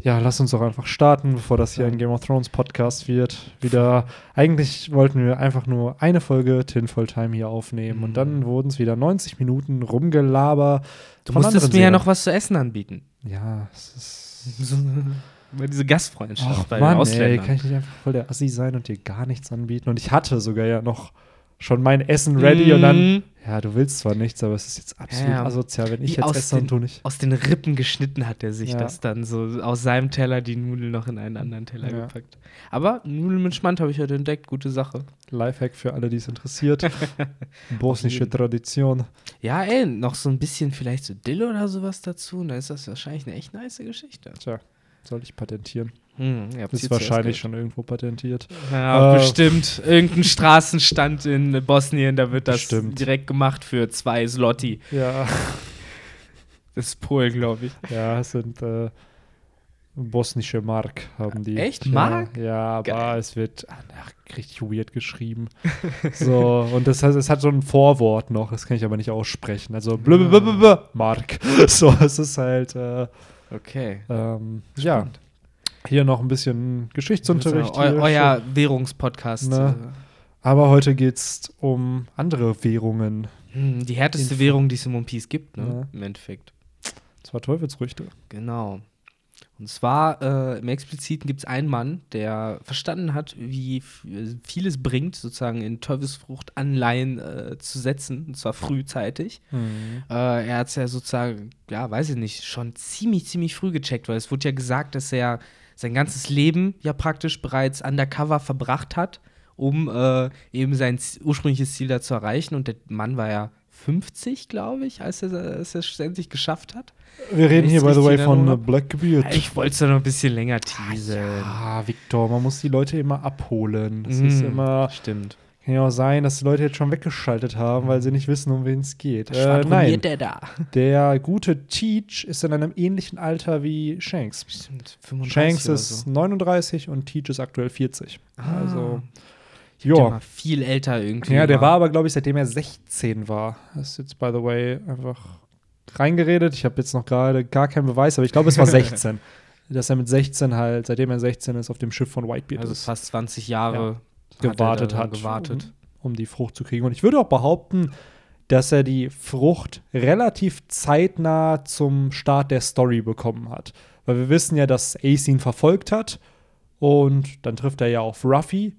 ja, lass uns doch einfach starten, bevor das hier ein Game of Thrones Podcast wird. Wieder, eigentlich wollten wir einfach nur eine Folge Tinfoil Time hier aufnehmen und dann wurden es wieder 90 Minuten rumgelaber. Du musstest mir ja noch was zu essen anbieten. Ja, es ist. Diese Gastfreundschaft Ach bei Mann, den ey, Ausländern. kann ich nicht einfach voll der Assi sein und dir gar nichts anbieten? Und ich hatte sogar ja noch schon mein Essen ready und dann, Mhm. ja, du willst zwar nichts, aber es ist jetzt absolut Ja. asozial, wenn ich jetzt esse den- du nicht. Aus den Rippen geschnitten hat er sich Ja. das dann so aus seinem Teller die Nudeln noch in einen anderen Teller Ja. gepackt. Aber Nudeln mit Schmand habe ich heute entdeckt, gute Sache. Lifehack für alle, die es interessiert. Bosnische. Tradition. Ja, ey, noch so ein bisschen vielleicht so Dill oder sowas dazu, und dann ist das wahrscheinlich eine echt nice Geschichte. Tja, soll ich patentieren. Hm, Ist wahrscheinlich schon irgendwo patentiert. Ja, Äh, bestimmt. Irgendein Straßenstand in Bosnien, da wird das Bestimmt. direkt gemacht für zwei Slotti. Ja, Das ist Polen, glaube ich. ja, es sind äh, bosnische Mark, haben die. Echt? Ja, Mark? Ja, aber Geil. es wird ach, richtig weird geschrieben. so, und das heißt, es hat so ein Vorwort noch, das kann ich aber nicht aussprechen. Also, blablabla, Mark. So, es ist halt, äh, Okay. ähm, ja, hier noch ein bisschen Geschichtsunterricht. Eu hier euer Währungspodcast. Ne. Aber heute geht es um andere Währungen. äh, hm, die härteste. Währung, die es im One Piece gibt, ne? Ja. Im Endeffekt. Das war Teufelsfrüchte. Genau. Und zwar äh, im Expliziten gibt es einen Mann, der verstanden hat, wie vieles bringt, sozusagen in Teufelsfrucht Anleihen äh, zu setzen, und zwar frühzeitig. Äh, er hat es ja sozusagen, ja, weiß ich nicht, schon ziemlich, ziemlich früh gecheckt, weil es wurde ja gesagt, dass er sein ganzes Leben ja praktisch bereits undercover verbracht hat, um äh, eben sein ursprüngliches Ziel da zu erreichen. Und der Mann war ja 50, glaube ich, als er es endlich geschafft hat. Wir reden hier, by the way, von hab. Blackbeard. Ich wollte es noch ein bisschen länger teasern. Ah, Victor, man muss die Leute immer abholen. Es Mm, ist immer, Stimmt. kann ja auch sein, dass die Leute jetzt schon weggeschaltet haben, weil sie nicht wissen, um wen es geht. Äh, nein, der da? der gute Teach ist in einem ähnlichen Alter wie Shanks. Stimmt, 35 Shanks ist so. 39 und Teach ist aktuell 40. Ah. Also, Der ja. war viel älter irgendwie. Ja, der war aber, glaube ich, seitdem er 16 war. Das ist jetzt, by the way, einfach reingeredet. Ich habe jetzt noch gerade gar keinen Beweis, aber ich glaube, es war 16. dass er mit 16 halt, seitdem er 16 ist, auf dem Schiff von Whitebeard Also ist. fast 20 Jahre gewartet er da hat, Gewartet. Um, um die Frucht zu kriegen. Und ich würde auch behaupten, dass er die Frucht relativ zeitnah zum Start der Story bekommen hat. Weil wir wissen ja, dass Ace ihn verfolgt hat und dann trifft er ja auf Ruffy.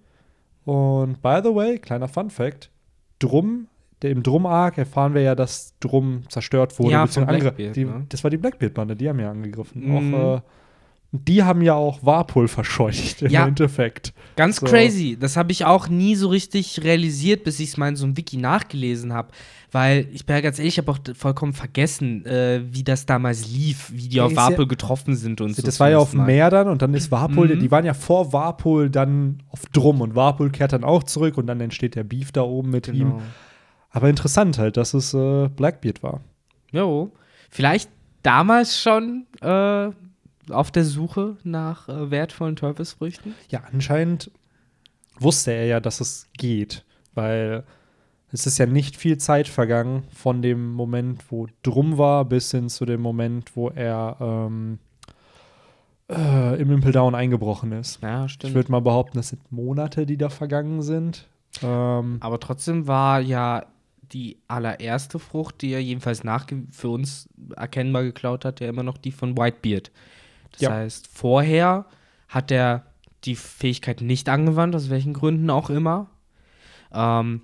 Und by the way, kleiner Fun Fact: Drum, der, im Drum-Arc erfahren wir ja, dass Drum zerstört wurde. Ja, von Blackbeard, die, ne? Das war die Blackbeard-Bande, die haben ja angegriffen. Mhm. Auch, äh, die haben ja auch Warpol verscheucht im Ja. Endeffekt. Ganz So. crazy. Das habe ich auch nie so richtig realisiert, bis ich es mal in so einem Wiki nachgelesen habe. Weil ich bin ja ganz ehrlich, ich habe auch vollkommen vergessen, äh, wie das damals lief, wie die Ja, auf ist ja- getroffen sind und so. das war ja auf dem. Meer dann und dann ist Warpol, Mhm. die waren ja vor Warpol dann auf Drum und Warpol kehrt dann auch zurück und dann entsteht der Beef da oben mit ihm. Genau. Aber interessant halt, dass es äh, Blackbeard war. Jo. Vielleicht damals schon äh, auf der Suche nach äh, wertvollen Teufelsfrüchten. Ja, anscheinend wusste er ja, dass es geht, weil es ist ja nicht viel Zeit vergangen von dem Moment, wo Drum war, bis hin zu dem Moment, wo er ähm, äh, im Impel Down eingebrochen ist. Ja, Ich stimmt. würde mal behaupten, das sind Monate, die da vergangen sind. Ähm, Aber trotzdem war ja die allererste Frucht, die er jedenfalls nachge für uns erkennbar geklaut hat, ja immer noch die von Whitebeard. Das Ja. heißt, vorher hat er die Fähigkeit nicht angewandt, aus welchen Gründen auch immer. Ähm,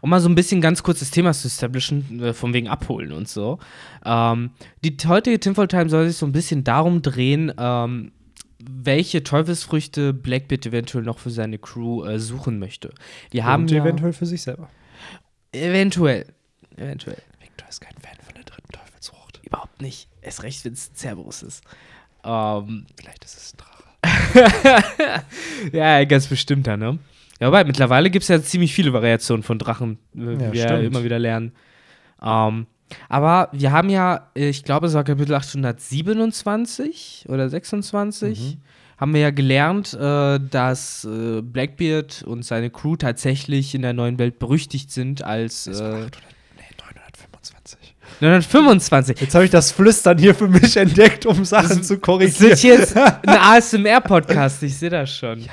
um mal so ein bisschen ganz kurz das Thema zu establishen, äh, von wegen Abholen und so. Ähm, die heutige Tinfoil Time soll sich so ein bisschen darum drehen, ähm, welche Teufelsfrüchte Blackbeard eventuell noch für seine Crew äh, suchen möchte. Wir haben und ja, eventuell für sich selber. eventuell, eventuell, Victor ist kein Fan von der dritten Teufelsfrucht. überhaupt nicht. Erst recht, wenn es Cerberus ist. Ähm, Vielleicht ist es ein Drache. ja, ganz bestimmter, ne? Ja, aber mittlerweile gibt es ja ziemlich viele Variationen von Drachen, äh, wie Ja, wir stimmt. immer wieder lernen. Ähm, aber wir haben ja, ich glaube, es war Kapitel 827 oder 26, haben wir ja gelernt, äh, dass äh, Blackbeard und seine Crew tatsächlich in der neuen Welt berüchtigt sind als. Äh, 800, nee, 925. 925. Jetzt habe ich das Flüstern hier für mich entdeckt, um Sachen zu Das korrigieren. ist jetzt ein ASMR-Podcast, ich sehe das schon.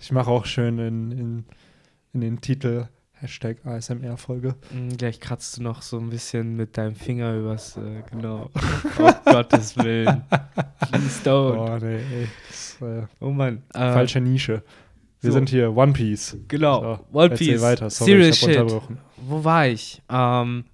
Ich mache auch schön in, in, in den Titel Hashtag ASMR-Folge. Mm, Gleich kratzt du noch so ein bisschen mit deinem Finger übers, äh, genau. Oh Gottes Willen. Please don't. Oh, nee, ey. Das, äh, Oh Mann. Äh, falsche Nische. Wir so. sind hier One Piece. Genau. So, One Piece. weiter. Sorry, Serious ich hab Shit. unterbrochen. Wo war ich? Ähm,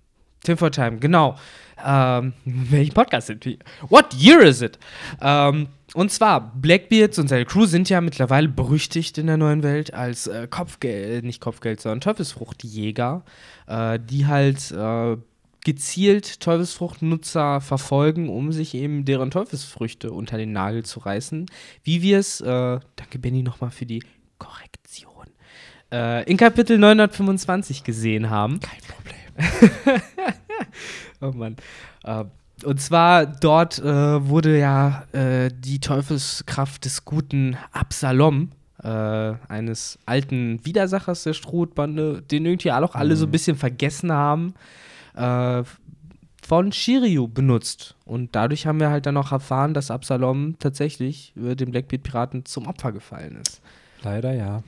Tim for Time, genau. Ähm, welchen Podcast sind wir? What year is it? Ähm, und zwar, Blackbeards und seine Crew sind ja mittlerweile berüchtigt in der neuen Welt als äh, Kopfgeld, nicht Kopfgeld, sondern Teufelsfruchtjäger, äh, die halt äh, gezielt Teufelsfruchtnutzer verfolgen, um sich eben deren Teufelsfrüchte unter den Nagel zu reißen. Wie wir es, äh, danke Benny nochmal für die Korrektion, äh, in Kapitel 925 gesehen haben. Kein Problem. Oh Mann. Äh, und zwar dort äh, wurde ja äh, die Teufelskraft des guten Absalom, äh, eines alten Widersachers der Strohbande, den irgendwie auch alle so ein bisschen vergessen haben, äh, von Shiryu benutzt. Und dadurch haben wir halt dann auch erfahren, dass Absalom tatsächlich äh, dem Blackbeard-Piraten zum Opfer gefallen ist. Leider ja.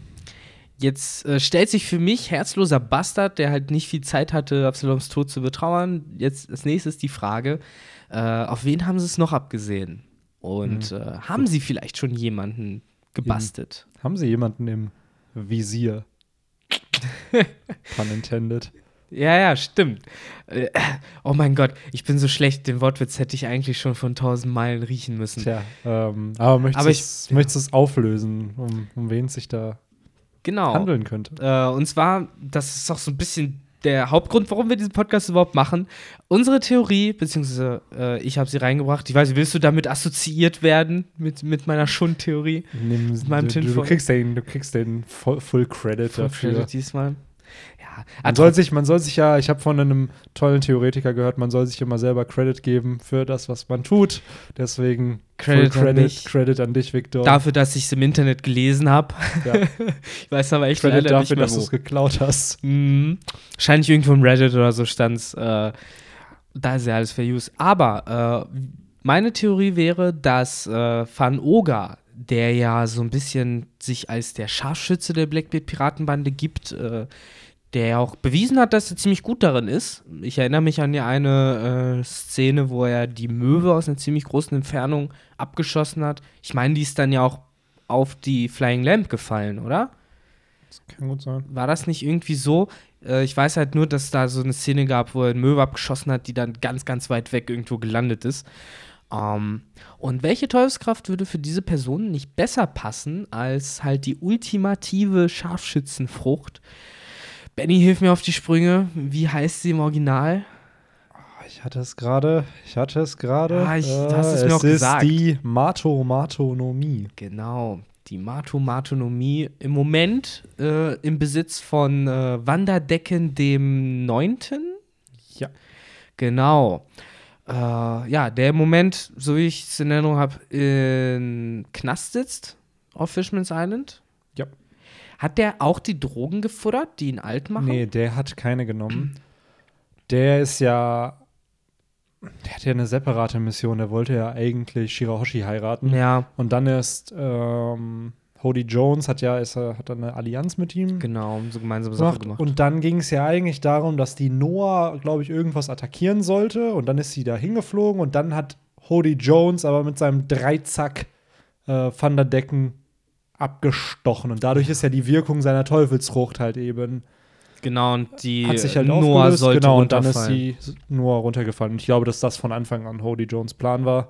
Jetzt äh, stellt sich für mich herzloser Bastard, der halt nicht viel Zeit hatte, Absaloms Tod zu betrauern. Jetzt als nächstes die Frage: äh, Auf wen haben sie es noch abgesehen? Und äh, haben sie vielleicht schon jemanden gebastelt? Haben Sie jemanden im Visier? Pun intended. Ja, ja, stimmt. Äh, oh mein Gott, ich bin so schlecht. Den Wortwitz hätte ich eigentlich schon von tausend Meilen riechen müssen. Tja, ähm, aber möchtest du es es auflösen, um, um wen es sich da Genau. handeln könnte? Äh, und zwar, das ist auch so ein bisschen der Hauptgrund, warum wir diesen Podcast überhaupt machen. Unsere Theorie, beziehungsweise äh, ich habe sie reingebracht. Ich weiß, willst du damit assoziiert werden mit, mit meiner Schundtheorie? Nimm, meinem du, du, du kriegst den, du kriegst den Full, Full Credit Full dafür. Credit diesmal. Man soll sich, man soll sich ja, ich habe von einem tollen Theoretiker gehört, man soll sich immer selber Credit geben für das, was man tut. Deswegen Credit Full an Credit, mich. Credit an dich, Victor. dafür, dass ich es im Internet gelesen habe. Ja. ich weiß aber echt Credit dafür, dass du es geklaut hast. Mhm. Wahrscheinlich irgendwo im Reddit oder so stand's. Äh, da ist ja alles für Use. Aber äh, meine Theorie wäre, dass äh, Van Oga, der ja so ein bisschen sich als der Scharfschütze der Blackbeard-Piratenbande gibt, äh, der ja auch bewiesen hat, dass er ziemlich gut darin ist. Ich erinnere mich an die eine äh, Szene, wo er die Möwe aus einer ziemlich großen Entfernung abgeschossen hat. Ich meine, die ist dann ja auch auf die Flying Lamp gefallen, oder? Das kann gut sein. War das nicht irgendwie so? Äh, ich weiß halt nur, dass es da so eine Szene gab, wo er einen Möwe abgeschossen hat, die dann ganz, ganz weit weg irgendwo gelandet ist. Ähm, und welche Teufelskraft würde für diese Person nicht besser passen als halt die ultimative Scharfschützenfrucht? Benny, hilf mir auf die Sprünge. Wie heißt sie im Original? Ich hatte es gerade, ich hatte es gerade. Ah, ich- du hast es mir auch ist gesagt. die Mato-Matonomie. Genau, die Matomatonomie im Moment äh, im Besitz von äh, Wanderdecken dem Neunten. Ja. Genau. Äh, ja, der im Moment, so wie ich es in Erinnerung habe, in Knast sitzt auf Fishman's Island. Ja. Hat der auch die Drogen gefuttert, die ihn alt machen? Nee, der hat keine genommen. Der ist ja. Der hat ja eine separate Mission. Der wollte ja eigentlich Shirahoshi heiraten. Ja, Und dann ist ähm, Hody Jones hat ja ist, er- hat eine Allianz mit ihm genau, so gemeinsame Sache gemacht. gemacht. Und dann ging es ja eigentlich darum, dass die Noah, glaube ich, irgendwas attackieren sollte. Und dann ist sie da hingeflogen und dann hat Hody Jones aber mit seinem Dreizack äh, Van der Decken abgestochen. Und dadurch ist ja die Wirkung seiner Teufelsfrucht halt eben genau, und die hat sich halt Noah sollte genau, und dann ist sie Noah runtergefallen. Und ich glaube, dass das von Anfang an Hody Jones Plan war.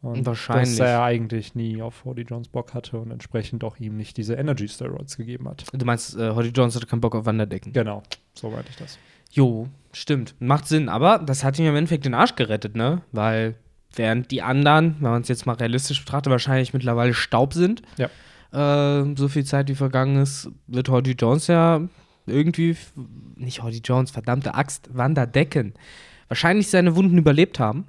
Und Wahrscheinlich. Dass er eigentlich nie auf Hody Jones Bock hatte und entsprechend auch ihm nicht diese Energy Steroids gegeben hat. Du meinst, äh, Hoddy Jones hatte keinen Bock auf Wanderdecken. Genau, so meinte ich das. Jo, stimmt. Macht Sinn. Aber das hat ihm im Endeffekt den Arsch gerettet, ne? Weil während die anderen, wenn man es jetzt mal realistisch betrachtet, wahrscheinlich mittlerweile Staub sind, Ja. Äh, so viel Zeit, wie vergangen ist, wird Hoddy Jones ja irgendwie, nicht Hoddy Jones, verdammte Axt, Wanderdecken, wahrscheinlich seine Wunden überlebt haben.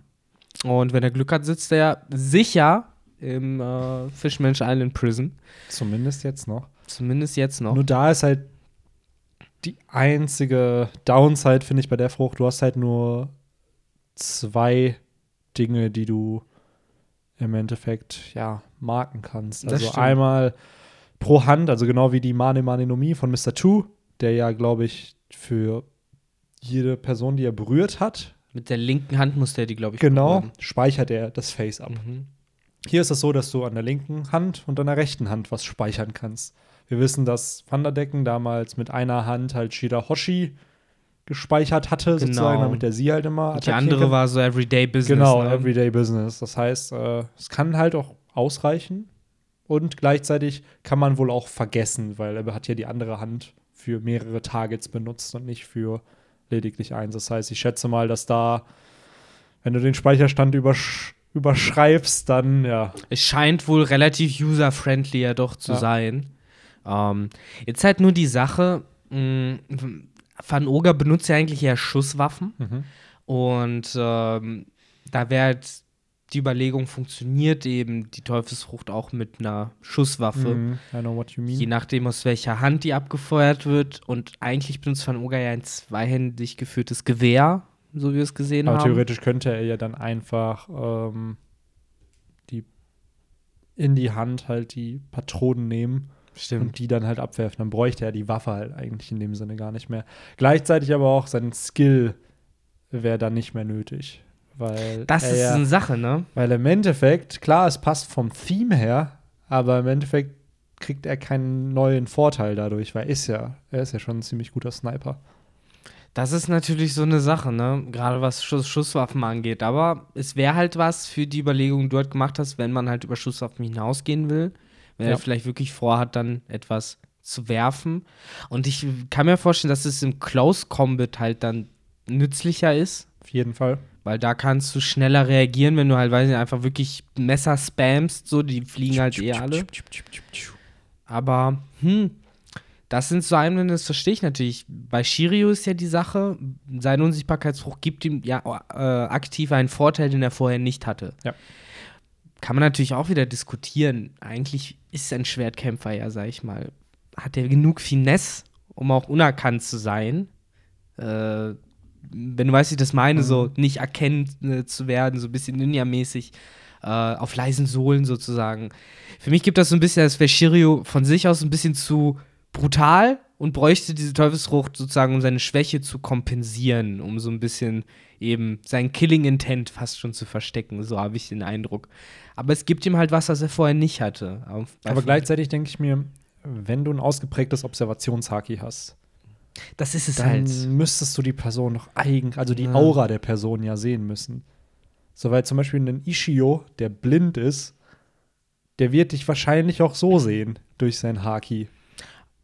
Und wenn er Glück hat, sitzt er sicher im äh, Fishman's Island Prison. Zumindest jetzt noch. Zumindest jetzt noch. Nur da ist halt die einzige Downside, finde ich, bei der Frucht. Du hast halt nur zwei Dinge, die du im Endeffekt ja marken kannst. Das Also stimmt. einmal pro Hand, also genau wie die Mane Mane no Mi von Mr. Two, der ja, glaube ich, für jede Person, die er berührt hat, Mit der linken Hand muss der die, glaube ich, genau, berühren. speichert er das Face ab. Mhm. Hier ist es so, dass du an der linken Hand und an der rechten Hand was speichern kannst. Wir wissen, dass Vanderdecken damals mit einer Hand halt Shirahoshi gespeichert hatte, Genau. sozusagen, damit er sie halt immer die andere kann. war so Everyday Business. Genau, ne? Everyday Business. Das heißt, äh, es kann halt auch ausreichen und gleichzeitig kann man wohl auch vergessen, weil er hat ja die andere Hand für mehrere Targets benutzt und nicht für lediglich eins. Das heißt, ich schätze mal, dass da, wenn du den Speicherstand übersch überschreibst, dann ja. Es scheint wohl relativ user-friendly ja doch zu Ja. sein. Ähm, jetzt halt nur die Sache, mh, Van Oger benutzt ja eigentlich eher Schusswaffen. Und ähm, da wäre halt die Überlegung, funktioniert eben die Teufelsfrucht auch mit einer Schusswaffe. Mhm, I know what you mean. Je nachdem, aus welcher Hand die abgefeuert wird. Und eigentlich benutzt Van Oger ja ein zweihändig geführtes Gewehr, so wie wir es gesehen Aber haben. theoretisch könnte er ja dann einfach ähm, die in die Hand halt die Patronen nehmen Stimmt. und die dann halt abwerfen. Dann bräuchte er die Waffe halt eigentlich in dem Sinne gar nicht mehr. Gleichzeitig aber auch sein Skill wäre dann nicht mehr nötig. Weil Das ist ja, eine Sache, ne? weil im Endeffekt, klar, es passt vom Theme her, aber im Endeffekt kriegt er keinen neuen Vorteil dadurch, weil er ist ja, er ist ja schon ein ziemlich guter Sniper. Das ist natürlich so eine Sache, ne? Gerade was Schuss Schusswaffen angeht. Aber es wäre halt was für die Überlegung, die du halt gemacht hast, wenn man halt über Schusswaffen hinausgehen will. Wenn Ja. er vielleicht wirklich vorhat, dann etwas zu werfen. Und ich kann mir vorstellen, dass es im Close Combat halt dann nützlicher ist. Auf jeden Fall. Weil da kannst du schneller reagieren, wenn du halt, weiß nicht, einfach wirklich Messer spammst, so, die fliegen halt eh alle. Aber, hm, das sind so Einwände, das verstehe ich natürlich. Bei Shirio ist ja die Sache, sein Unsichtbarkeitsbruch gibt ihm ja äh, aktiv einen Vorteil, den er vorher nicht hatte. Ja. Kann man natürlich auch wieder diskutieren. Eigentlich ist ein Schwertkämpfer ja, sag ich mal, hat er genug Finesse, um auch unerkannt zu sein. Äh, wenn du weißt, wie ich das meine, Mhm. so nicht erkennt äh, zu werden, so ein bisschen Ninja-mäßig, äh, auf leisen Sohlen sozusagen. Für mich gibt das so ein bisschen, als wäre Shirio von sich aus ein bisschen zu brutal und bräuchte diese Teufelsfrucht sozusagen, um seine Schwäche zu kompensieren, um so ein bisschen eben sein Killing Intent fast schon zu verstecken. So habe ich den Eindruck. Aber es gibt ihm halt was, was er vorher nicht hatte. Aber gleichzeitig denke ich mir, wenn du ein ausgeprägtes Observationshaki hast, das ist es dann halt. müsstest du die Person noch eigen, also die Ja. Aura der Person ja sehen müssen. So, weil zum Beispiel ein Ishio, der blind ist, der wird dich wahrscheinlich auch so sehen durch sein Haki.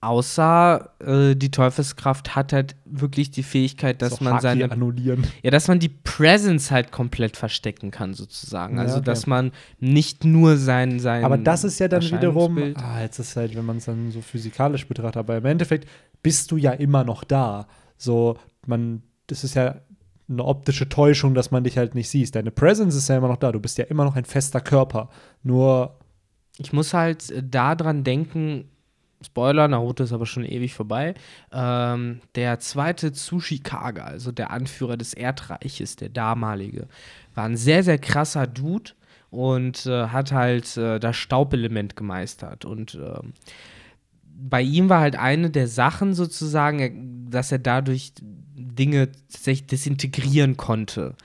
Außer äh, die Teufelskraft hat halt wirklich die Fähigkeit, dass man seine annullieren. Ja, dass man die Presence halt komplett verstecken kann, sozusagen. Ja, Also, okay. dass man nicht nur sein, sein Aber das ist ja dann wiederum, ah, jetzt ist halt, wenn man es dann so physikalisch betrachtet, aber im Endeffekt bist du ja immer noch da. So, man, das ist ja eine optische Täuschung, dass man dich halt nicht siehst. Deine Presence ist ja immer noch da. Du bist ja immer noch ein fester Körper. Nur, Ich muss halt äh, daran denken, Spoiler, Naruto ist aber schon ewig vorbei. Ähm, der zweite Tsushikage, also der Anführer des Erdreiches, der damalige, war ein sehr, sehr krasser Dude und äh, hat halt äh, das Staubelement gemeistert. Und ähm, bei ihm war halt eine der Sachen sozusagen, er- dass er dadurch Dinge tatsächlich desintegrieren konnte.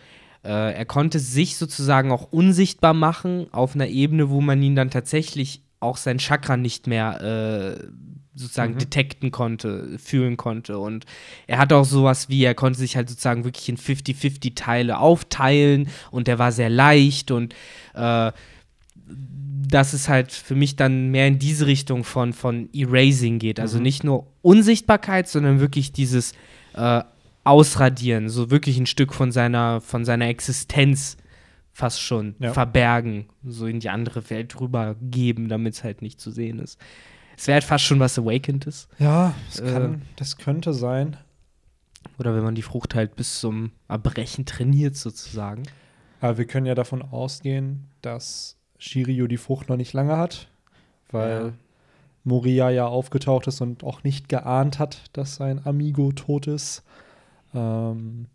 Äh, er konnte sich sozusagen auch unsichtbar machen auf einer Ebene, wo man ihn dann tatsächlich auch sein Chakra nicht mehr äh, sozusagen Mhm. detekten konnte, fühlen konnte. Und er hat auch sowas wie, er konnte sich halt sozusagen wirklich in 50-50 Teile aufteilen und der war sehr leicht und äh, dass es halt für mich dann mehr in diese Richtung von, von Erasing geht. Also Mhm. nicht nur Unsichtbarkeit, sondern wirklich dieses äh, Ausradieren, so wirklich ein Stück von seiner, von seiner Existenz fast schon Ja. verbergen, so in die andere Welt rübergeben, damit es halt nicht zu sehen ist. Es wäre halt fast schon was Awakendes. ja, das, Äh. kann, das könnte sein. Oder wenn man die Frucht halt bis zum Erbrechen trainiert, sozusagen. Aber wir können ja davon ausgehen, dass Shiryu die Frucht noch nicht lange hat, weil Ja. Moria ja aufgetaucht ist und auch nicht geahnt hat, dass sein Amigo tot ist. Ähm,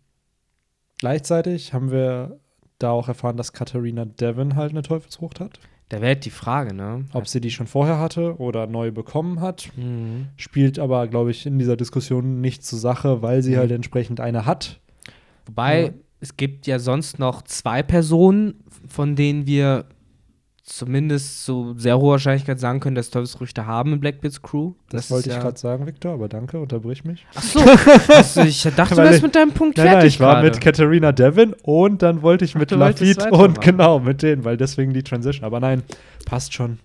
Gleichzeitig haben wir da auch erfahren, dass Katharina Devon halt eine Teufelsfrucht hat. Da wäre halt die Frage, ne? Ob sie die schon vorher hatte oder neu bekommen hat, Mhm. spielt aber, glaube ich, in dieser Diskussion nicht zur Sache, weil sie Mhm. halt entsprechend eine hat. Wobei, Ja. es gibt ja sonst noch zwei Personen, von denen wir zumindest zu sehr hoher Wahrscheinlichkeit sagen können, dass Teufelsfrüchte haben in Blackbeards Crew. Das, wollte ist ich ja- gerade sagen, Victor, aber danke, unterbrich mich. Ach so, also ich dachte, du wärst mit deinem Punkt Nein, fertig nein, ich war mit Katharina Devon und dann wollte ich Ach, mit wolltest Lafitte und genau mit denen, weil deswegen die Transition. Aber nein, passt schon.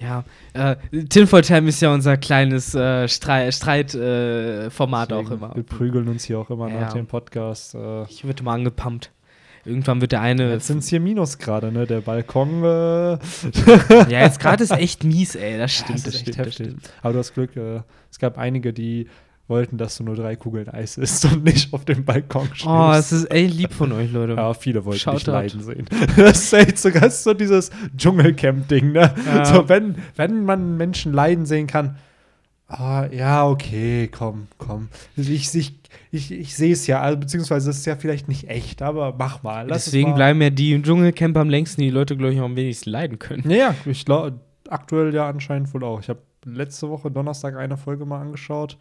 Ja, äh, Tinfoil Time ist ja unser kleines äh, Streit, Streitformat äh, Format auch immer. Wir prügeln uns hier auch immer Ja. nach dem Podcast. Äh, Ich wird immer angepumpt. Irgendwann wird der eine. jetzt sind es hier Minusgrade, ne? Der Balkon. Äh, ja, jetzt gerade ist echt mies, ey. Das stimmt, das das, ist echt stimmt, das stimmt. Aber du hast Glück, äh, es gab einige, die wollten, dass du nur drei Kugeln Eis isst und nicht auf dem Balkon stehst. Oh, es ist echt lieb von euch, Leute. ja, viele wollten dich Shoutout. leiden sehen. Das ist echt so, das ist so dieses Dschungelcamp-Ding, ne? Ja. So, wenn, wenn man Menschen leiden sehen kann, ah, ja, okay, komm, komm. Ich, ich, ich, ich sehe es ja, also, beziehungsweise es ist ja vielleicht nicht echt, aber mach mal. Deswegen es mal. bleiben ja die im Dschungelcamp am längsten, die Leute, glaube ich, auch am wenigsten leiden können. Ja, ja, ich glaube, aktuell ja anscheinend wohl auch. Ich habe letzte Woche Donnerstag eine Folge mal angeschaut.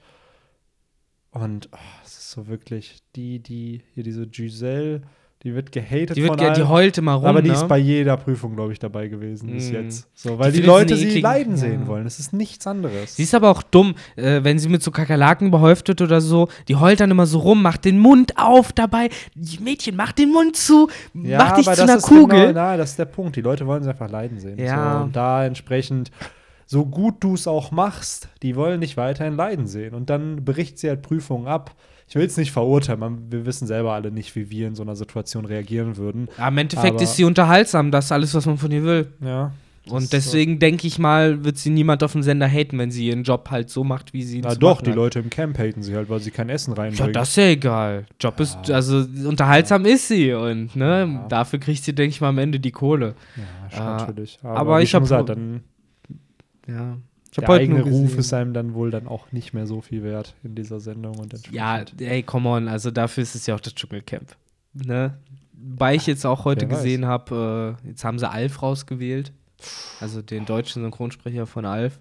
Und oh, es ist so wirklich, die, die, hier diese Giselle, die wird gehatet Die, wird, von ge- die allen. heult immer rum, aber die ne? ist bei jeder Prüfung, glaube ich, dabei gewesen bis Mm. jetzt. So, weil Die die, Leute sie leiden Ja. sehen wollen. Es ist nichts anderes. Sie ist aber auch dumm, äh, wenn sie mit so Kakerlaken behäuft wird oder so. Die heult dann immer so rum, macht den Mund auf dabei. Mädchen, mach den Mund zu, mach dich zu einer ist Kugel. Genau, na, das ist der Punkt. Die Leute wollen sie einfach leiden sehen. Ja. So, und da entsprechend, so gut du es auch machst, die wollen dich weiterhin leiden sehen. Und dann bricht sie halt Prüfungen ab. Ich will es nicht verurteilen, wir wissen selber alle nicht, wie wir in so einer Situation reagieren würden. Ja, Im Endeffekt Aber- ist sie unterhaltsam, das ist alles, was man von ihr will. Ja. Und deswegen denke ich mal, wird sie niemand auf dem Sender haten, wenn sie ihren Job halt so macht, wie sie ihn So. Na doch, die hat. Leute im Camp haten sie halt, weil sie kein Essen Ja, reinbringen. das ist ja egal. Job ist, also unterhaltsam ist sie und ne, Ja. dafür kriegt sie, denke ich mal, am Ende die Kohle. ja, schon Äh, natürlich. aber wie ich schon hab- gesagt, dann Ja. Ich der eigene Ruf ist einem dann wohl dann auch nicht mehr so viel wert in dieser Sendung. Und Ja, ey, come on, also dafür ist es ja auch das Dschungelcamp. Ne? Weil ich jetzt auch heute Wer gesehen habe, äh, jetzt haben sie Alf rausgewählt. Also den deutschen Synchronsprecher von Alf.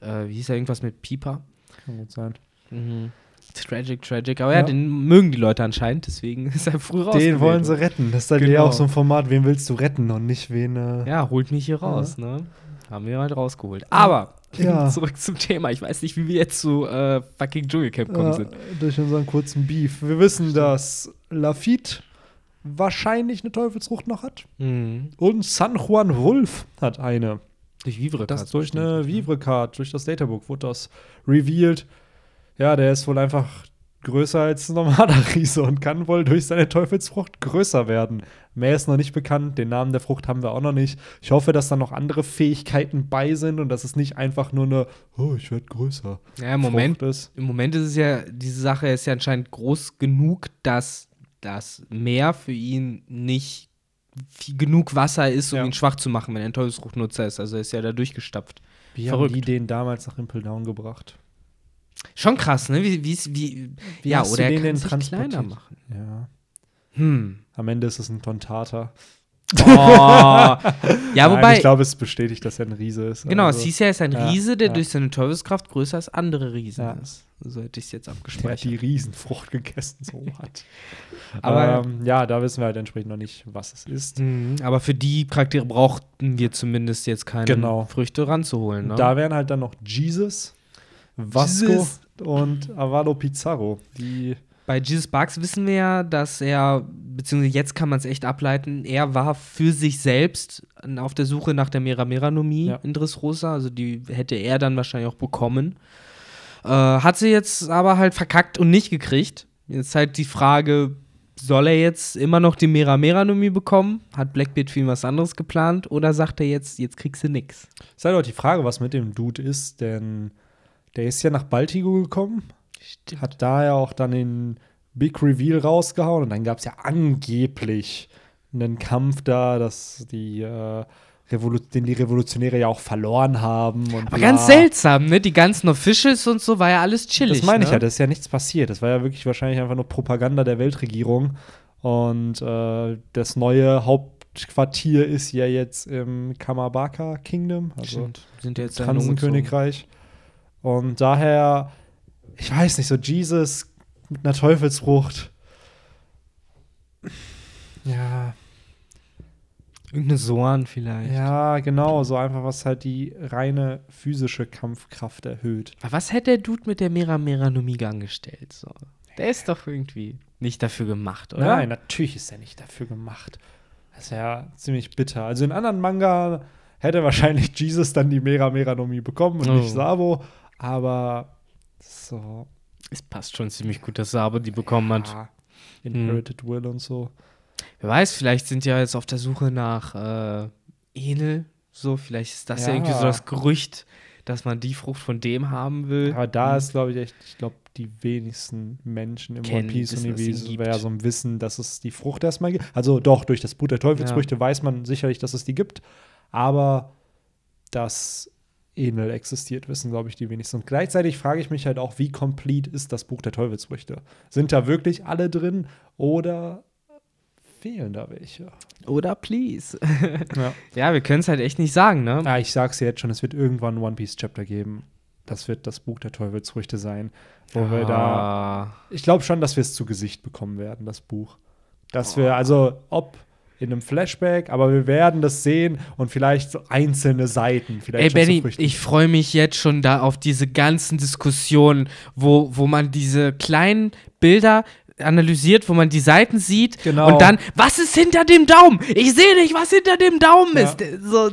Äh, wie hieß er irgendwas mit Pieper? kann gut sein. Mhm. Tragic, tragic. Aber ja. Ja. den mögen die Leute anscheinend, deswegen ist er früh rausgewählt. Den wollen sie retten. Das ist dann Genau. ja auch so ein Format, wen willst du retten und nicht wen. Äh, Ja, holt mich hier raus, ne? Haben wir halt rausgeholt. Aber Ja. zurück zum Thema. Ich weiß nicht, wie wir jetzt zu äh, fucking Dschungelcamp gekommen äh, sind. durch unseren kurzen Beef. Wir wissen, dass Lafitte wahrscheinlich eine Teufelsfrucht noch hat. Mhm. Und San Juan Wolf hat eine. Durch Vivre. Das durch eine Vivre-Card, durch das Databook wurde das revealed. Ja, der ist wohl einfach größer als ein normaler Riese und kann wohl durch seine Teufelsfrucht größer werden. Mehr ist noch nicht bekannt, den Namen der Frucht haben wir auch noch nicht. Ich hoffe, dass da noch andere Fähigkeiten bei sind und dass es nicht einfach nur eine, oh, ich werde größer. Ja, im Moment, ist. im Moment ist es ja, diese Sache ist ja anscheinend groß genug, dass das Meer für ihn nicht genug Wasser ist, um Ja. ihn schwach zu machen, wenn er ein Teufelsfruchtnutzer ist. Also er ist ja da durchgestapft. Wie Verrückt. haben die den damals nach Impel Down gebracht? Schon krass, ne? Wie, wie's- wie, Wie ja, oder du er den kann transportiert? kleiner machen. Ja. Hm. Am Ende ist es ein Tontata. Oh. ja, Nein, wobei, ich glaube, es bestätigt, dass er ein Riese ist. genau, Also, er ist ein Riese, der ja. durch seine Teufelskraft größer als andere Riesen Ja. ist. So hätte ich es jetzt Der hat abgespeichert. die Riesenfrucht gegessen, so hat. Aber- Aber ähm, ja, da wissen wir halt entsprechend noch nicht, was es ist. Mhm, aber für die Charaktere brauchten wir zumindest jetzt keine Genau. Früchte ranzuholen. Ne? Da wären halt dann noch Jesus, Vasco Jesus. und Avalo Pizarro. Die Bei Jesus Barks wissen wir ja, dass er, beziehungsweise jetzt kann man es echt ableiten, er war für sich selbst auf der Suche nach der Mera-Meranomie Ja. in Dressrosa. Also die hätte er dann wahrscheinlich auch bekommen. Äh, hat sie jetzt aber halt verkackt und nicht gekriegt. Jetzt halt die Frage, soll er jetzt immer noch die Mera-Meranomie bekommen? Hat Blackbeard für ihn was anderes geplant? Oder sagt er jetzt, jetzt kriegst du nix? ist halt auch die Frage, was mit dem Dude ist, denn der ist ja nach Baltigo gekommen, Stimmt. hat da ja auch dann den Big Reveal rausgehauen und dann gab es ja angeblich einen Kampf da, dass die äh, den die Revolutionäre ja auch verloren haben. Und Aber bla. ganz seltsam, ne? Die ganzen Officials und so war ja alles chillig. Das meine ich ne? ja, das ist ja nichts passiert. Das war ja wirklich wahrscheinlich einfach nur Propaganda der Weltregierung. Und äh, das neue Hauptquartier ist ja jetzt im Kamabaka Kingdom, also Stimmt. Sind jetzt Transenkönigreich. Und daher, ich weiß nicht, so Jesus mit einer Teufelsfrucht. Ja, Irgendeine Soan vielleicht. ja, genau, so einfach, was halt die reine physische Kampfkraft erhöht. Aber was hätte der Dude mit der Mera Mera Nomiga angestellt? So? Der ist doch irgendwie nicht dafür gemacht, oder? Nein, natürlich ist er nicht dafür gemacht. Das ist ja ziemlich bitter. Also in anderen Manga hätte wahrscheinlich Jesus dann die Mera Mera Nomi bekommen und Oh. nicht Sabo. Aber so. Es passt schon ziemlich gut, dass Sabo die bekommen hat. ja, Inherited Will und so. Wer weiß, vielleicht sind ja jetzt auf der Suche nach äh, Enel. So, vielleicht ist das ja. Ja. irgendwie so das Gerücht, dass man die Frucht von dem haben will. Aber da ist, glaube ich, echt, ich glaube, die wenigsten Menschen im Kennen, One Piece-Universum wäre so ein Wissen, dass es die Frucht erstmal gibt. Also doch, durch das Blut der Teufelsfrüchte weiß man sicherlich, dass es die gibt. Aber dass Enel existiert, wissen, glaube ich, die wenigsten. Und gleichzeitig frage ich mich halt auch, wie complete ist das Buch der Teufelsfrüchte? Sind da wirklich alle drin oder fehlen da welche? Oder please. Ja. ja, wir können es halt echt nicht sagen, ne? Ah, ich sag's dir jetzt schon, es wird irgendwann ein One Piece Chapter geben. Das wird das Buch der Teufelsfrüchte sein, wo wir da Ah. Ich glaube schon, dass wir es zu Gesicht bekommen werden, das Buch. Dass wir, also, ob in einem Flashback, aber wir werden das sehen und vielleicht so einzelne Seiten. Vielleicht Ey, Benny, ich freue mich jetzt schon da auf diese ganzen Diskussionen, wo, wo man diese kleinen Bilder analysiert, wo man die Seiten sieht Genau. und dann, was ist hinter dem Daumen? Ich sehe nicht, was hinter dem Daumen Ja. ist. So,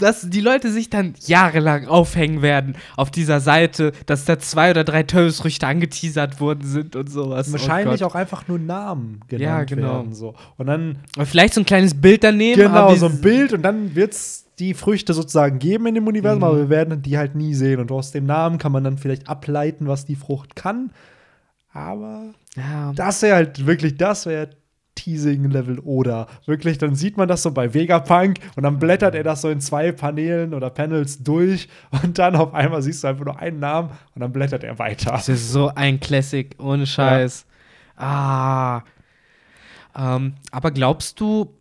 dass die Leute sich dann jahrelang aufhängen werden auf dieser Seite, dass da zwei oder drei Teufelsfrüchte angeteasert worden sind und sowas. Wahrscheinlich oh auch einfach nur Namen genannt Ja, genau. werden. So. Und dann, auch. Vielleicht so ein kleines Bild daneben. genau, so ein Bild und dann wird es die Früchte sozusagen geben in dem Universum, Mhm. aber wir werden die halt nie sehen. Und aus dem Namen kann man dann vielleicht ableiten, was die Frucht kann. Aber Ja, Das wäre halt wirklich, das wäre Teasing-Level oder wirklich, dann sieht man das so bei Vegapunk und dann blättert er das so in zwei Paneelen oder Panels durch und dann auf einmal siehst du einfach nur einen Namen und dann blättert er weiter. Das ist so ein Classic, ohne Scheiß. Ah. Ähm, aber glaubst du,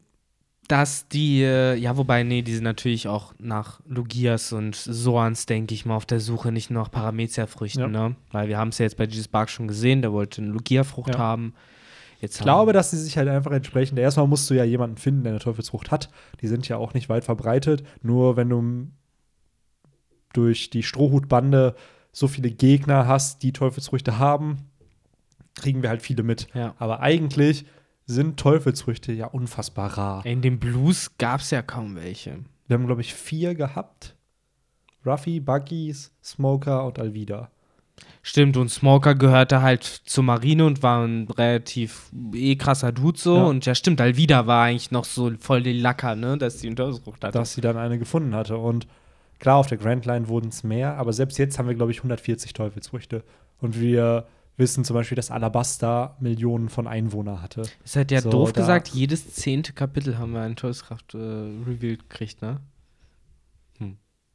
dass die, äh, ja, wobei, nee, die sind natürlich auch nach Lugias und Soans, denke ich mal, auf der Suche nicht nur nach Paramezia-Früchten, Ja. ne? Weil wir haben es ja jetzt bei Jesus Bark schon gesehen, der wollte eine Lugia-Frucht Ja. haben. Jetzt Ich glaube, dass sie sich halt einfach entsprechend, erstmal musst du ja jemanden finden, der eine Teufelsfrucht hat. Die sind ja auch nicht weit verbreitet. Nur wenn du durch die Strohhutbande so viele Gegner hast, die Teufelsfrüchte haben, kriegen wir halt viele mit. Ja. Aber eigentlich sind Teufelsfrüchte ja unfassbar rar. In dem Blues gab es ja kaum welche. Wir haben, glaube ich, vier gehabt. Ruffy, Buggies, Smoker und Alvida. Stimmt, und Smoker gehörte halt zur Marine und war ein relativ eh krasser Dude so. Ja. Und ja, stimmt, Alvida war eigentlich noch so voll die Lacker, ne? Dass die einen Teufelsfrucht hatte. Dass sie dann eine gefunden hatte. Und klar, auf der Grand Line wurden es mehr, aber selbst jetzt haben wir, glaube ich, 140 Teufelsfrüchte. Und wir wissen zum Beispiel, dass Alabasta Millionen von Einwohnern hatte. Ist halt ja So, doof gesagt, jedes zehnte Kapitel haben wir einen Teufelskraft äh, revealed gekriegt, ne?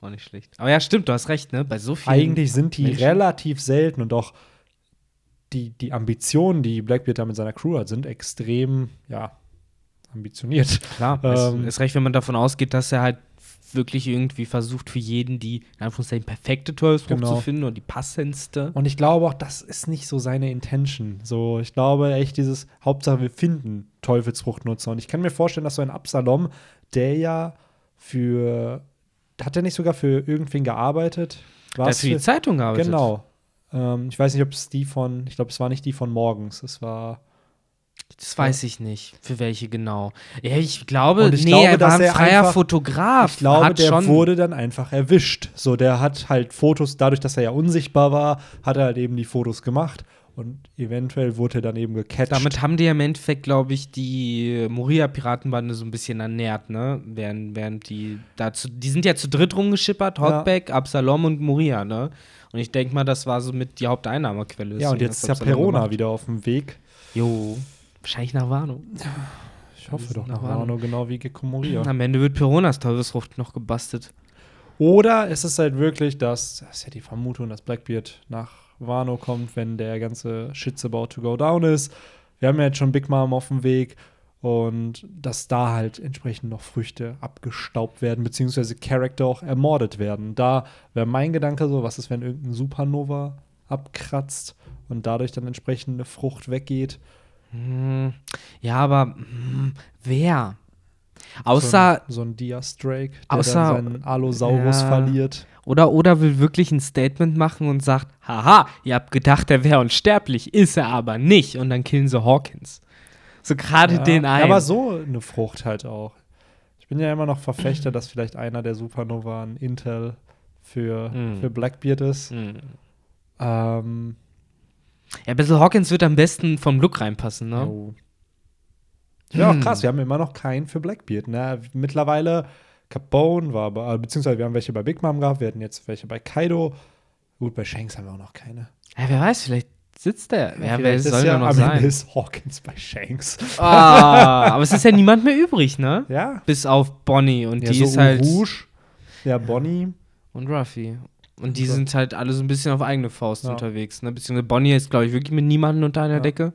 Auch nicht schlecht. Aber ja, stimmt, du hast recht, ne? Bei so vielen. Eigentlich sind die Menschen. relativ selten und auch die, die Ambitionen, die Blackbeard da mit seiner Crew hat, sind extrem, ja, ambitioniert. Klar, Ähm, ist, ist recht, wenn man davon ausgeht, dass er halt wirklich irgendwie versucht, für jeden die, in Anführungszeichen, perfekte Teufelsfrucht Genau. zu finden und die passendste. Und ich glaube auch, das ist nicht so seine Intention. So, ich glaube echt dieses Hauptsache wir finden Teufelsfruchtnutzer. Und ich kann mir vorstellen, dass so ein Absalom, der ja für hat er nicht sogar für irgendwen gearbeitet? Hat für die Zeitung gearbeitet. Genau. Ähm, ich weiß nicht, ob es die von, ich glaube, es war nicht die von morgens. Es war. Das weiß ich nicht, für welche genau. Ja, ich glaube, Und ich nee, glaube, er war ein er freier einfach- Fotograf. Ich glaube, der wurde dann einfach erwischt. So, der hat halt Fotos, dadurch, dass er ja unsichtbar war, hat er halt eben die Fotos gemacht. Und eventuell wurde er dann eben gecatcht. Damit haben die ja im Endeffekt, glaube ich, die Moria-Piratenbande so ein bisschen ernährt, ne? Während, während die dazu, die sind ja zu dritt rumgeschippert, Ja. Hogback, Absalom und Moria, ne? Und ich denke mal, das war so mit die Haupteinnahmequelle. ja, und jetzt ist ja Perona gemacht. wieder auf dem Weg. Jo, wahrscheinlich nach Wano. Ich hoffe doch nach nach Wano. Wano, genau wie Gekko Moria. Am Ende wird Peronas Teufelsfrucht noch gebastelt. Oder ist es halt wirklich, dass, das ist ja die Vermutung, dass Blackbeard nach Wano kommt, wenn der ganze Shit's about to go down ist. wir haben ja jetzt schon Big Mom auf dem Weg und dass da halt entsprechend noch Früchte abgestaubt werden, beziehungsweise Charakter auch ermordet werden. Da wäre mein Gedanke so, was ist, wenn irgendein Supernova abkratzt und dadurch dann entsprechend eine Frucht weggeht. Hm, ja, aber hm, wer? Außer. So ein, so ein Dias Drake, der außer, dann seinen Allosaurus ja. verliert. Oder, oder will wirklich ein Statement machen und sagt, haha, ihr habt gedacht, er wäre unsterblich, ist er aber nicht. Und dann killen sie Hawkins. So gerade Ja, den einen. Aber so eine Frucht halt auch. Ich bin ja immer noch Verfechter, dass vielleicht einer der Supernova ein Intel für, Mhm. für Blackbeard ist. Hm. Ähm, Ja, Basil Hawkins wird am besten vom Look reinpassen, ne? oh. Ja, auch Hm. krass, wir haben immer noch keinen für Blackbeard. Ne? Mittlerweile, Capone war, bei, äh, beziehungsweise wir haben welche bei Big Mom gehabt, wir hatten jetzt welche bei Kaido. Gut, bei Shanks haben wir auch noch keine. Ja, wer weiß, vielleicht sitzt der. Ja, wer Vielleicht ist soll ja ja noch am Ende sein? ist Hawkins bei Shanks. Ah, aber es ist ja niemand mehr übrig, ne? Ja, Bis auf Bonnie und ja die so ist halt. Rouge. Ja, Bonnie. Und Ruffy. Und die Ja. sind halt alle so ein bisschen auf eigene Faust Ja. unterwegs, ne? Beziehungsweise Bonnie ist, glaube ich, wirklich mit niemandem unter einer Ja. Decke.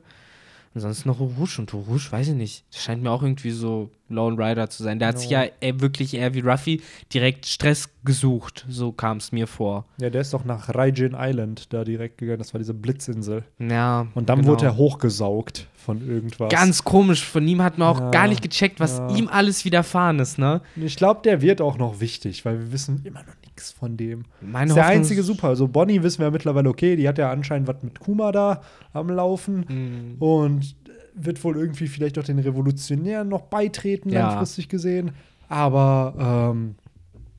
Ansonsten noch Rouge und Rouge, weiß ich nicht. Das scheint mir auch irgendwie so Lone Rider zu sein. Der hat sich No. ja eher wirklich eher wie Ruffy direkt Stress gesucht. So kam es mir vor. Ja, der ist doch nach Raijin Island da direkt gegangen. Das war diese Blitzinsel. Ja. Und dann genau. wurde er hochgesaugt von irgendwas. Ganz komisch. Von ihm hat man auch Ja. gar nicht gecheckt, was Ja. ihm alles widerfahren ist, ne? Ich glaube, der wird auch noch wichtig, weil wir wissen immer noch nichts von dem. Meine ist der Hoffnung einzige Super. Also Bonnie wissen wir ja mittlerweile, okay, die hat ja anscheinend was mit Kuma da am Laufen. Mhm. Und wird wohl irgendwie vielleicht auch den Revolutionären noch beitreten, Ja. langfristig gesehen. Aber ähm,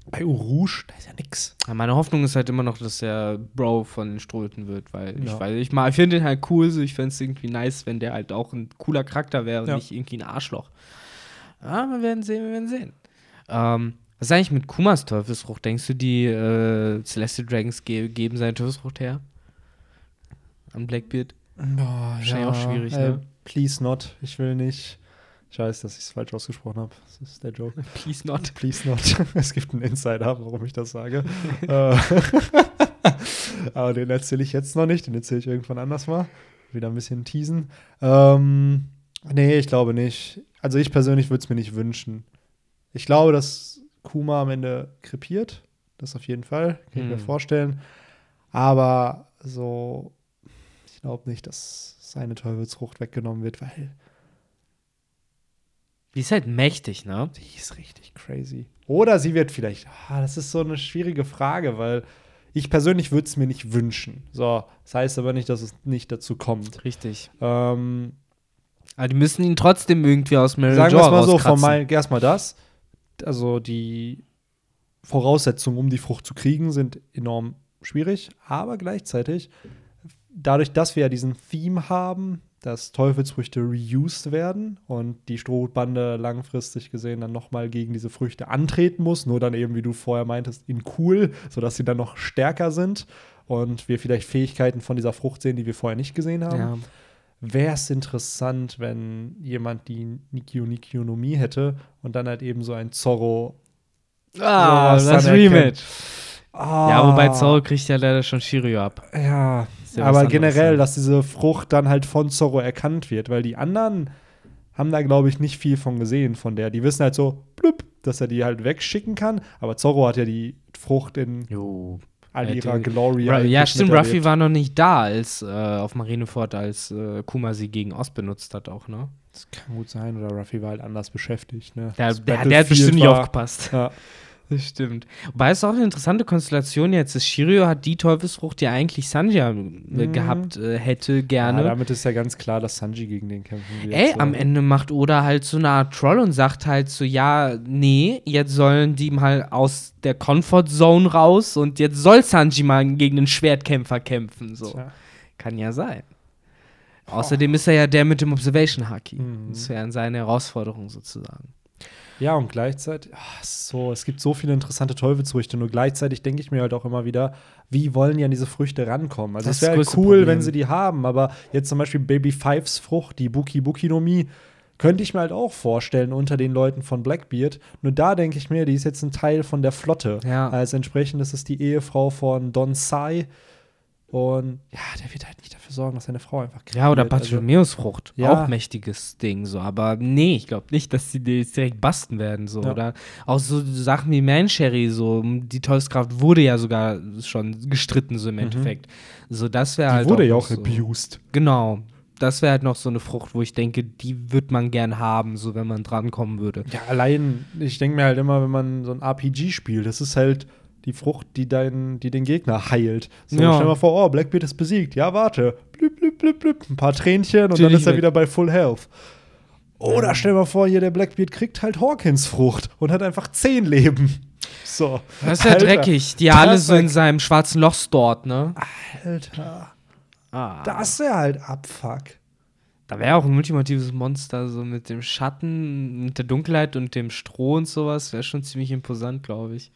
bei Urush, da ist ja nix. Ja, meine Hoffnung ist halt immer noch, dass der Bro von den Strolten wird, weil ich, Ja. ich mal, ich finde den halt cool, so ich fände es irgendwie nice, wenn der halt auch ein cooler Charakter wäre und Ja. nicht irgendwie ein Arschloch. Ja, wir werden sehen, wir werden sehen. Ähm, was ist eigentlich mit Kumas Teufelsfrucht? Denkst du, die äh, Celestial Dragons ge geben seine Teufelsfrucht her? An Blackbeard? Boah, Wahrscheinlich auch schwierig, äh, ne? Please not. Ich will nicht. Ich weiß, dass ich es falsch ausgesprochen habe. Das ist der Joke. Please not. Please not. Es gibt einen Insider, warum ich das sage. Äh, Aber den erzähle ich jetzt noch nicht. Den erzähle ich irgendwann anders mal. Wieder ein bisschen teasen. Ähm, nee, ich glaube nicht. Also ich persönlich würde es mir nicht wünschen. Ich glaube, dass Kuma am Ende krepiert. Das auf jeden Fall. Kann ich mir Hm. vorstellen. Aber so, ich glaube nicht, dass seine Teufelsfrucht weggenommen wird, weil Die ist halt mächtig, ne? die ist richtig crazy. Oder sie wird vielleicht, ah, das ist so eine schwierige Frage, weil ich persönlich würde es mir nicht wünschen. So, das heißt aber nicht, dass es nicht dazu kommt. Richtig. Ähm, Aber die müssen ihn trotzdem irgendwie aus Mary sagen wir es mal so, von mein, erstmal das. Also die Voraussetzungen, um die Frucht zu kriegen, sind enorm schwierig, aber gleichzeitig, dadurch, dass wir ja diesen Theme haben, dass Teufelsfrüchte reused werden und die Strohbande langfristig gesehen dann nochmal gegen diese Früchte antreten muss, nur dann eben, wie du vorher meintest, in cool, sodass sie dann noch stärker sind und wir vielleicht Fähigkeiten von dieser Frucht sehen, die wir vorher nicht gesehen haben Ja. wäre es interessant, wenn jemand die Nikio Nikionomie hätte und dann halt eben so ein Zorro. Ah, das Rematch. Ah, Ja, wobei Zorro kriegt ja leider schon Shiryu ab. Ja, ja aber generell, ne? dass diese Frucht dann halt von Zorro erkannt wird, weil die anderen haben da, glaube ich, nicht viel von gesehen von der. Die wissen halt so, blub, dass er die halt wegschicken kann, aber Zorro hat ja die Frucht in Jo. all Ja, ihrer die- Glory. Ja, eigentlich stimmt. Ruffy war noch nicht da, als äh, auf Marineford, als äh, Kuma sie gegen Ost benutzt hat auch, ne? Das kann gut sein, oder Ruffy war halt anders beschäftigt, ne? Der, der, der hat bestimmt nicht aufgepasst. Ja. Das stimmt. Wobei es auch eine interessante Konstellation jetzt ist. Shiryu hat die Teufelsfrucht, die eigentlich Sanja äh, gehabt äh, hätte, gerne. Ja, damit ist ja ganz klar, dass Sanji gegen den kämpfen wird. Ey, so. am Ende macht Oda halt so eine Art Troll und sagt halt so, ja, nee, jetzt sollen die mal aus der Comfort Zone raus und jetzt soll Sanji mal gegen einen Schwertkämpfer kämpfen. So. Tja. Kann ja sein. Außerdem ist er ja der mit dem Observation Haki. Mhm. Das wäre seine Herausforderung sozusagen. Ja, und gleichzeitig, ach, so, es gibt so viele interessante Teufelsfrüchte, nur gleichzeitig denke ich mir halt auch immer wieder, wie wollen die an diese Früchte rankommen? Also es wäre halt cool, Problem. wenn sie die haben, aber jetzt zum Beispiel Baby Fives Frucht, die Buki Buki no Mi, könnte ich mir halt auch vorstellen unter den Leuten von Blackbeard. Nur da denke ich mir, die ist jetzt ein Teil von der Flotte. Ja. Als entsprechend ist es die Ehefrau von Don Sai. Und ja, der wird halt nicht dafür sorgen, dass seine Frau einfach kriegt. Ja, oder Also, Bartholomäusfrucht. Ja. Auch mächtiges Ding, so. Aber nee, ich glaube nicht, dass sie die jetzt direkt basten werden, so. Ja. Oder auch so Sachen wie Mancherry, so. Die Teufelskraft wurde ja sogar schon gestritten, so im Endeffekt. So, das wäre die halt. wurde ja noch auch so. abused. Genau. Das wäre halt noch so eine Frucht, wo ich denke, die wird man gern haben, so wenn man drankommen würde. Ja, allein, ich denke mir halt immer, wenn man so ein RPG spielt, das ist halt die Frucht, die, dein, die den Gegner heilt. So, Ja. stell dir mal vor, oh, Blackbeard ist besiegt. Ja, warte. Blüp, blüp, blüp, blüp. Ein paar Tränchen und dann Natürlich ist er weg. wieder bei Full Health. Oder stell dir mal vor, hier der Blackbeard kriegt halt Hawkins Frucht und hat einfach zehn Leben. So. Das ist ja Alter, dreckig. Die alle so in seinem schwarzen Loch dort, ne? Alter. Ah. Das wäre halt Abfuck. Da wäre auch ein ultimatives Monster, so mit dem Schatten, mit der Dunkelheit und dem Stroh und sowas. Wäre schon ziemlich imposant, glaube ich.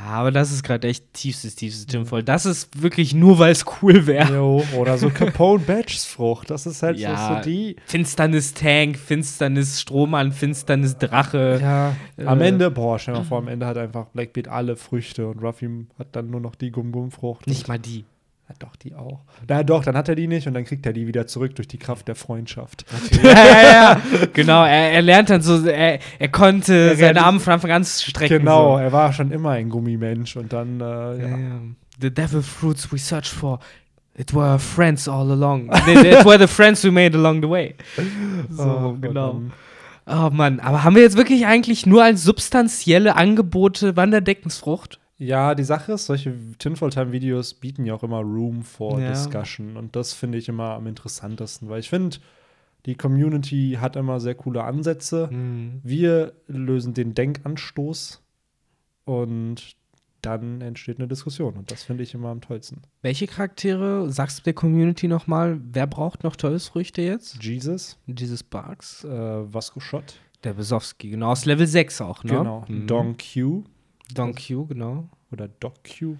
Ja, aber das ist gerade echt tiefstes, tiefstes Tinnvoll. Das ist wirklich nur, weil es cool wäre. Oder so Capone Badges Frucht. Das ist halt Ja. so, die. Finsternis Tank, Finsternis Strohmann, Finsternis Drache. Ja, am Äh, Ende, boah, stell mal vor, am Ende hat einfach Blackbeard alle Früchte und Ruffy hat dann nur noch die Gum-Gum-Frucht. Nicht mal die. Doch, die auch. Na doch, dann hat er die nicht und dann kriegt er die wieder zurück durch die Kraft der Freundschaft. ja, ja, ja. Genau, er, er lernt dann so, er, er konnte Ja, seine Arme von Anfang an strecken. Genau, So. er war schon immer ein Gummimensch und dann, äh, Ja. The devil fruits we searched for, it were friends all along. it were the friends we made along the way. So, Oh, genau. Oh Mann, aber haben wir jetzt wirklich eigentlich nur als substanzielle Angebote Wanderdeckensfrucht? Ja, die Sache ist, solche Tinfoil-Time-Videos bieten ja auch immer Room for Ja. Discussion und das finde ich immer am interessantesten, weil ich finde, die Community hat immer sehr coole Ansätze. Hm. Wir lösen den Denkanstoß und dann entsteht eine Diskussion und das finde ich immer am tollsten. Welche Charaktere, sagst du der Community nochmal, wer braucht noch Teufelsfrüchte jetzt? Jesus, Jesus Sparks? äh, Vasco Schott, Der Besowski, genau, aus Level 6 auch, ne? genau, Mhm. Don Q Don Q, genau. oder Doc Q,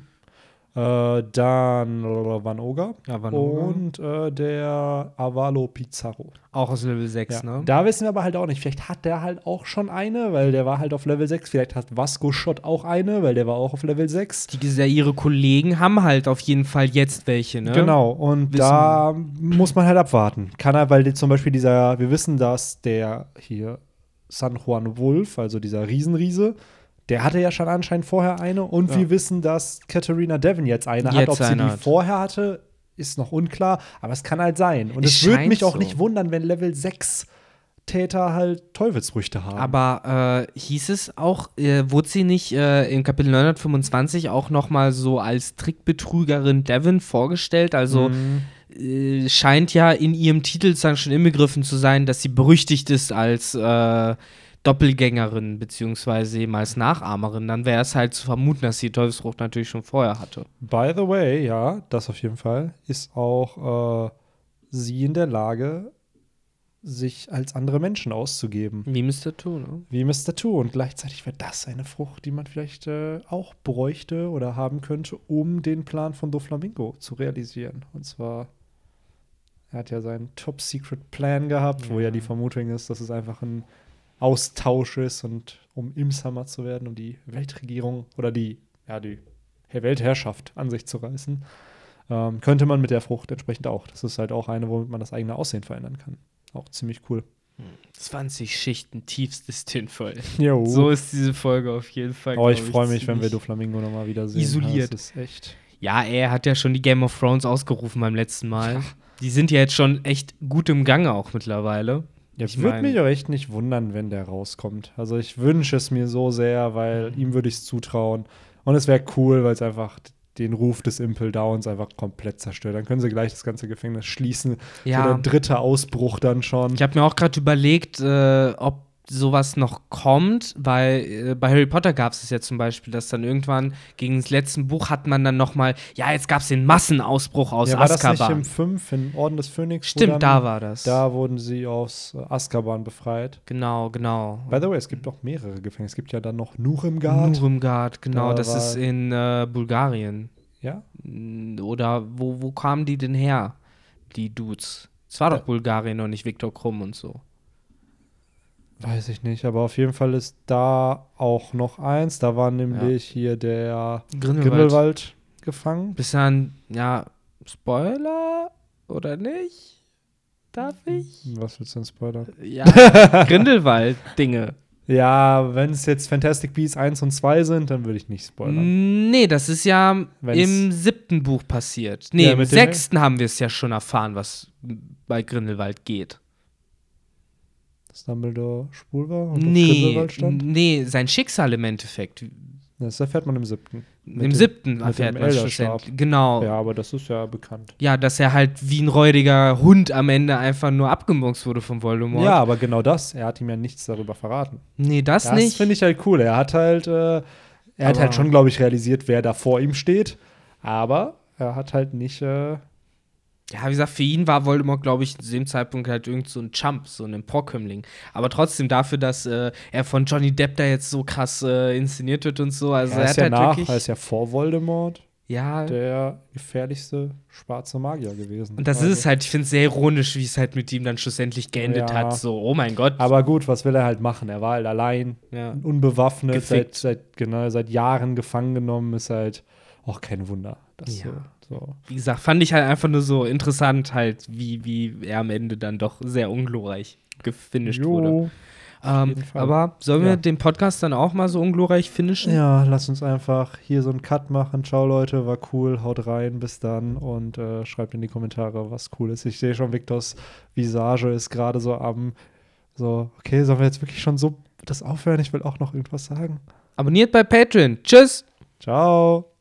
äh, dann Van Oga Ja, Van Oga. und äh, der Avalo Pizarro. Auch aus Level 6, Ja. ne? Da wissen wir aber halt auch nicht. Vielleicht hat der halt auch schon eine, weil der war halt auf Level 6. Vielleicht hat Vasco Schott auch eine, weil der war auch auf Level 6. Die, ihre Kollegen haben halt auf jeden Fall jetzt welche, ne? Genau, und Wissen- da muss man halt abwarten. Kann er, weil zum Beispiel dieser, wir wissen, dass der hier San Juan Wolf, also dieser Riesenriese, der hatte ja schon anscheinend vorher eine. Und Ja. wir wissen, dass Katharina Devon jetzt eine hat. Jetzt Ob sie die hat. vorher hatte, ist noch unklar. Aber es kann halt sein. Und Es es, würde mich auch so. nicht wundern, wenn Level 6 Täter halt Teufelsfrüchte haben. Aber äh, hieß es auch, äh, wurde sie nicht äh, im Kapitel 925 auch nochmal so als Trickbetrügerin Devon vorgestellt? Also Mhm. äh, scheint ja in ihrem Titel dann schon inbegriffen zu sein, dass sie berüchtigt ist als äh, Doppelgängerin beziehungsweise eben als Nachahmerin. Dann wäre es halt zu vermuten, dass sie die Teufelsfrucht natürlich schon vorher hatte. By the way, ja, das auf jeden Fall, ist auch äh, sie in der Lage, sich als andere Menschen auszugeben. Wie Mr. Two, ne? Wie Mr. Two. Und gleichzeitig wäre das eine Frucht, die man vielleicht äh, auch bräuchte oder haben könnte, um den Plan von Doflamingo zu realisieren. Und zwar, er hat ja seinen Top-Secret-Plan gehabt, wo Ja. ja die Vermutung ist, dass es einfach ein Austausch ist und um Imshammer zu werden, um die Weltregierung oder die, ja, die Weltherrschaft an sich zu reißen. Ähm, könnte man mit der Frucht entsprechend auch. Das ist halt auch eine, womit man das eigene Aussehen verändern kann. Auch ziemlich cool. 20 Schichten tiefstes Tinfoil. Jo. So ist diese Folge auf jeden Fall. Oh, ich freue mich, wenn wir Doflamingo nochmal wiedersehen. isoliert. Das ist echt. Ja, er hat ja schon die Game of Thrones ausgerufen beim letzten Mal. Die sind ja jetzt schon echt gut im Gange auch mittlerweile. Ja, Ich würde mich auch echt nicht wundern, wenn der rauskommt. Also ich wünsche es mir so sehr, weil ihm würde ich es zutrauen. Und es wäre cool, weil es einfach den Ruf des Impel Downs einfach komplett zerstört. Dann können sie gleich das ganze Gefängnis schließen. So Ja. der dritte Ausbruch dann schon. Ich habe mir auch gerade überlegt, äh, ob sowas noch kommt, weil äh, bei Harry Potter gab es es ja zum Beispiel, dass dann irgendwann gegen das letzte Buch hat man dann noch mal, ja, jetzt gab es den Massenausbruch aus ja, war das nicht Azkaban. im 5, in Orden des Phönix? Stimmt, dann, da war das. Da wurden sie aus äh, Azkaban befreit. Genau, genau. By the way, es gibt auch mehrere Gefängnisse. Es gibt ja dann noch Nuremgard. Nuremgard, genau, Da das war- ist in äh, Bulgarien. ja? Oder wo, wo kamen die denn her, die Dudes? Es war doch Äh. Bulgarien und nicht Viktor Krumm und so. Weiß ich nicht, aber auf jeden Fall ist da auch noch eins. Da war nämlich hier der Grindelwald. Grindelwald gefangen. Bis dann, ja, Spoiler oder nicht? Darf ich? Was willst du denn spoilern? Ja, Grindelwald-Dinge. Ja, wenn es jetzt Fantastic Beasts 1 und 2 sind, dann würde ich nicht spoilern. Nee, das ist ja Wenn's- im siebten Buch passiert. Nee, Ja, im sechsten haben wir es ja schon erfahren, was bei Grindelwald geht. Dass Dumbledore schwul war und auf Nee, Grindelwald stand? nee, sein Schicksal im Endeffekt. Das erfährt man im siebten. Mit Im siebten erfährt man schlussendlich. Genau. Ja, Ja. aber das ist ja bekannt. dass er halt wie ein räudiger Hund am Ende einfach nur abgemurkst wurde von Voldemort. Ja, aber genau das. Er hat ihm ja nichts darüber verraten. Nee, das, Das nicht. finde ich halt cool. Er hat halt, äh, er hat Aber- halt schon, glaube ich, realisiert, wer da vor ihm steht. Aber er hat halt nicht. Äh, Ja, wie gesagt, für ihn war Voldemort, glaube ich, zu dem Zeitpunkt halt irgend so ein Chump, so ein Emporkömmling. Aber trotzdem dafür, dass äh, er von Johnny Depp da jetzt so krass äh, inszeniert wird und so. Also er er, ist hat ja halt nach, er ist ja vor Voldemort ja, der gefährlichste schwarze Magier gewesen. und das Also- ist es halt, ich finde es sehr ironisch, wie es halt mit ihm dann schlussendlich geendet Ja. hat. So, oh mein Gott. Aber gut, was will er halt machen? Er war halt allein, ja. unbewaffnet, seit, seit, genau, seit Jahren gefangen genommen, ist halt auch kein Wunder. Das Ja. so, so. Wie gesagt, fand ich halt einfach nur so interessant, halt, wie, wie er am Ende dann doch sehr unglorreich gefinisht wurde. Ähm, aber sollen wir Ja. den Podcast dann auch mal so unglorreich finishen? Ja, lass uns einfach hier so einen Cut machen. Ciao Leute, war cool, haut rein, bis dann und äh, schreibt in die Kommentare, was cool ist. Ich sehe schon, Victors Visage ist gerade so am, so, okay, sollen wir jetzt wirklich schon so das aufhören? Ich will auch noch irgendwas sagen. Abonniert bei Patreon. Tschüss! Ciao.